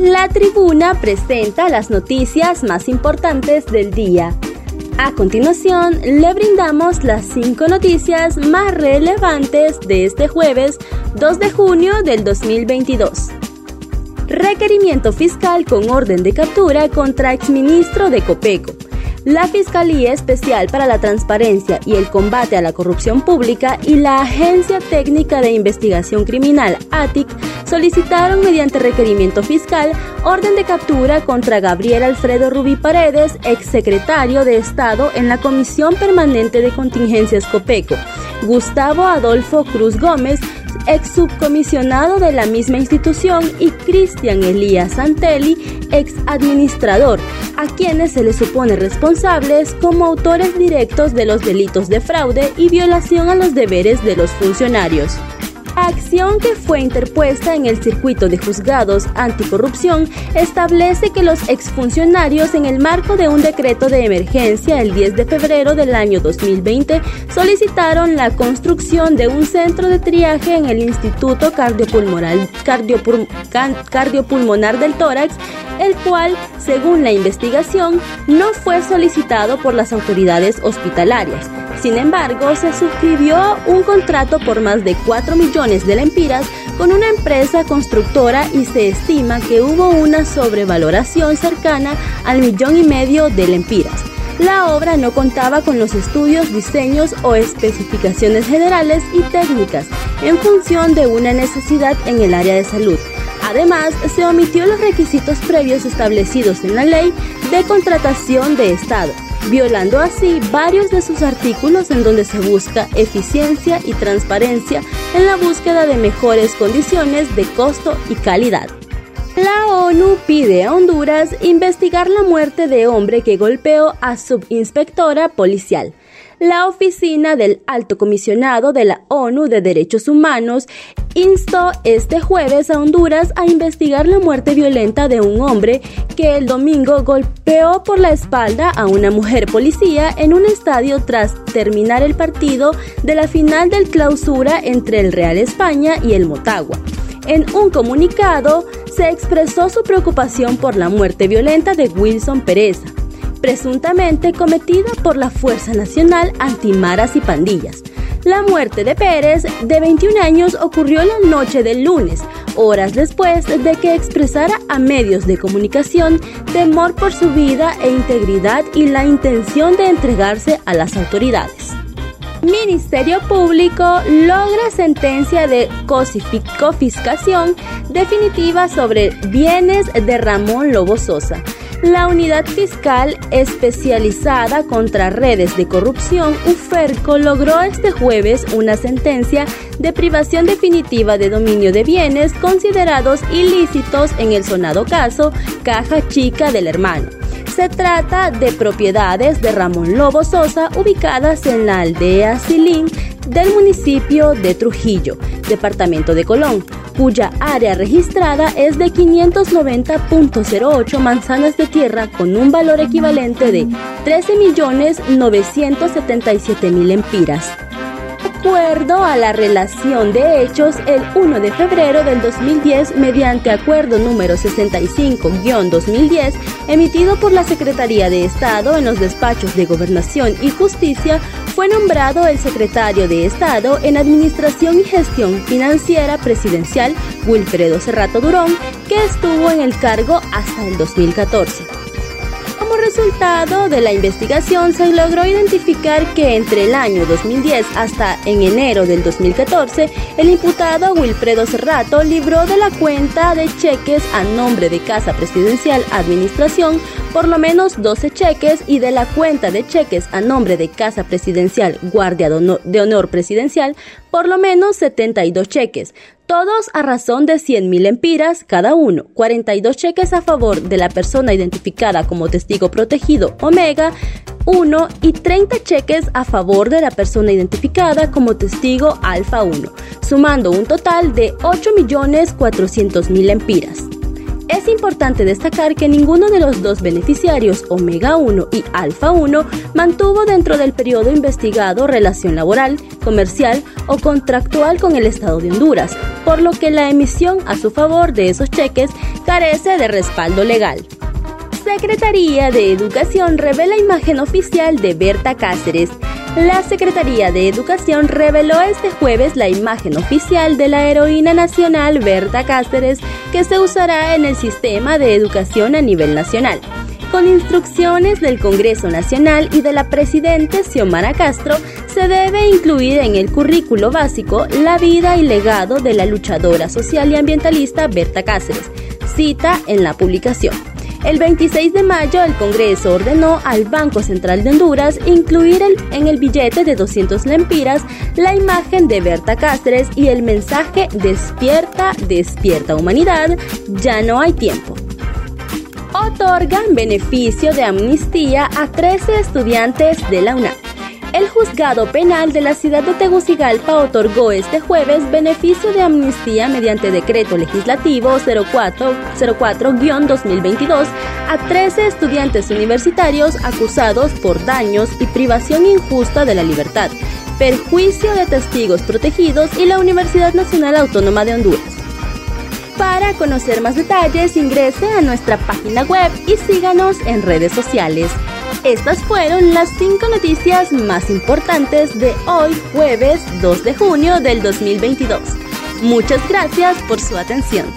La tribuna presenta las noticias más importantes del día. A continuación, le brindamos las cinco noticias más relevantes de este jueves 2 de junio del 2022. Requerimiento fiscal con orden de captura contra exministro de Copeco. La Fiscalía Especial para la Transparencia y el Combate a la Corrupción Pública y la Agencia Técnica de Investigación Criminal, ATIC, solicitaron mediante requerimiento fiscal orden de captura contra Gabriel Alfredo Rubí Paredes, exsecretario de Estado en la Comisión Permanente de Contingencias COPECO, Gustavo Adolfo Cruz Gómez, ex subcomisionado de la misma institución, y Cristian Elías Santelli, ex administrador, a quienes se les supone responsables como autores directos de los delitos de fraude y violación a los deberes de los funcionarios acción que fue interpuesta en el circuito de juzgados anticorrupción establece que los exfuncionarios en el marco de un decreto de emergencia el 10 de febrero del año 2020 solicitaron la construcción de un centro de triaje en el Instituto Cardiopulmonar, Cardiopulmonar del Tórax, el cual, según la investigación, no fue solicitado por las autoridades hospitalarias. Sin embargo, se suscribió un contrato por más de 4 millones de lempiras con una empresa constructora y se estima que hubo una sobrevaloración cercana al millón y medio de lempiras. La obra no contaba con los estudios, diseños o especificaciones generales y técnicas en función de una necesidad en el área de salud. Además, se omitió los requisitos previos establecidos en la ley de contratación de Estado violando así varios de sus artículos en donde se busca eficiencia y transparencia en la búsqueda de mejores condiciones de costo y calidad. La ONU pide a Honduras investigar la muerte de hombre que golpeó a subinspectora policial la oficina del Alto Comisionado de la ONU de Derechos Humanos instó este jueves a Honduras a investigar la muerte violenta de un hombre que el domingo golpeó por la espalda a una mujer policía en un estadio tras terminar el partido de la final del clausura entre el Real España y el Motagua. En un comunicado se expresó su preocupación por la muerte violenta de Wilson Pereza, presuntamente cometida por la Fuerza Nacional Antimaras y Pandillas. La muerte de Pérez, de 21 años, ocurrió la noche del lunes, horas después de que expresara a medios de comunicación temor por su vida e integridad y la intención de entregarse a las autoridades. Ministerio Público logra sentencia de confiscación definitiva sobre bienes de Ramón Lobo Sosa. La Unidad Fiscal Especializada contra Redes de Corrupción, UFERCO, logró este jueves una sentencia de privación definitiva de dominio de bienes considerados ilícitos en el sonado caso Caja Chica del Hermano. Se trata de propiedades de Ramón Lobo Sosa ubicadas en la aldea Silín del municipio de Trujillo, departamento de Colón, cuya área registrada es de 590.08 manzanas de tierra con un valor equivalente de 13.977.000 empiras acuerdo a la relación de hechos el 1 de febrero del 2010 mediante acuerdo número 65-2010 emitido por la Secretaría de Estado en los despachos de Gobernación y Justicia, fue nombrado el secretario de Estado en Administración y Gestión Financiera Presidencial Wilfredo Serrato Durón, que estuvo en el cargo hasta el 2014 resultado de la investigación se logró identificar que entre el año 2010 hasta en enero del 2014, el imputado Wilfredo Serrato libró de la cuenta de cheques a nombre de Casa Presidencial Administración por lo menos 12 cheques y de la cuenta de cheques a nombre de Casa Presidencial Guardia de Honor Presidencial por lo menos 72 cheques, todos a razón de 100.000 empiras cada uno, 42 cheques a favor de la persona identificada como testigo protegido Omega 1 y 30 cheques a favor de la persona identificada como testigo Alfa 1, sumando un total de 8.400.000 empiras. Es importante destacar que ninguno de los dos beneficiarios, Omega 1 y Alfa 1, mantuvo dentro del periodo investigado relación laboral, comercial o contractual con el Estado de Honduras, por lo que la emisión a su favor de esos cheques carece de respaldo legal. Secretaría de Educación revela imagen oficial de Berta Cáceres. La Secretaría de Educación reveló este jueves la imagen oficial de la heroína nacional Berta Cáceres que se usará en el sistema de educación a nivel nacional. Con instrucciones del Congreso Nacional y de la Presidente Xiomara Castro, se debe incluir en el currículo básico la vida y legado de la luchadora social y ambientalista Berta Cáceres. Cita en la publicación. El 26 de mayo el Congreso ordenó al Banco Central de Honduras incluir en el billete de 200 lempiras la imagen de Berta Cáceres y el mensaje Despierta, despierta humanidad, ya no hay tiempo. Otorgan beneficio de amnistía a 13 estudiantes de la UNAM. El juzgado penal de la ciudad de Tegucigalpa otorgó este jueves beneficio de amnistía mediante decreto legislativo 04-2022 a 13 estudiantes universitarios acusados por daños y privación injusta de la libertad, perjuicio de testigos protegidos y la Universidad Nacional Autónoma de Honduras. Para conocer más detalles ingrese a nuestra página web y síganos en redes sociales. Estas fueron las cinco noticias más importantes de hoy, jueves 2 de junio del 2022. Muchas gracias por su atención.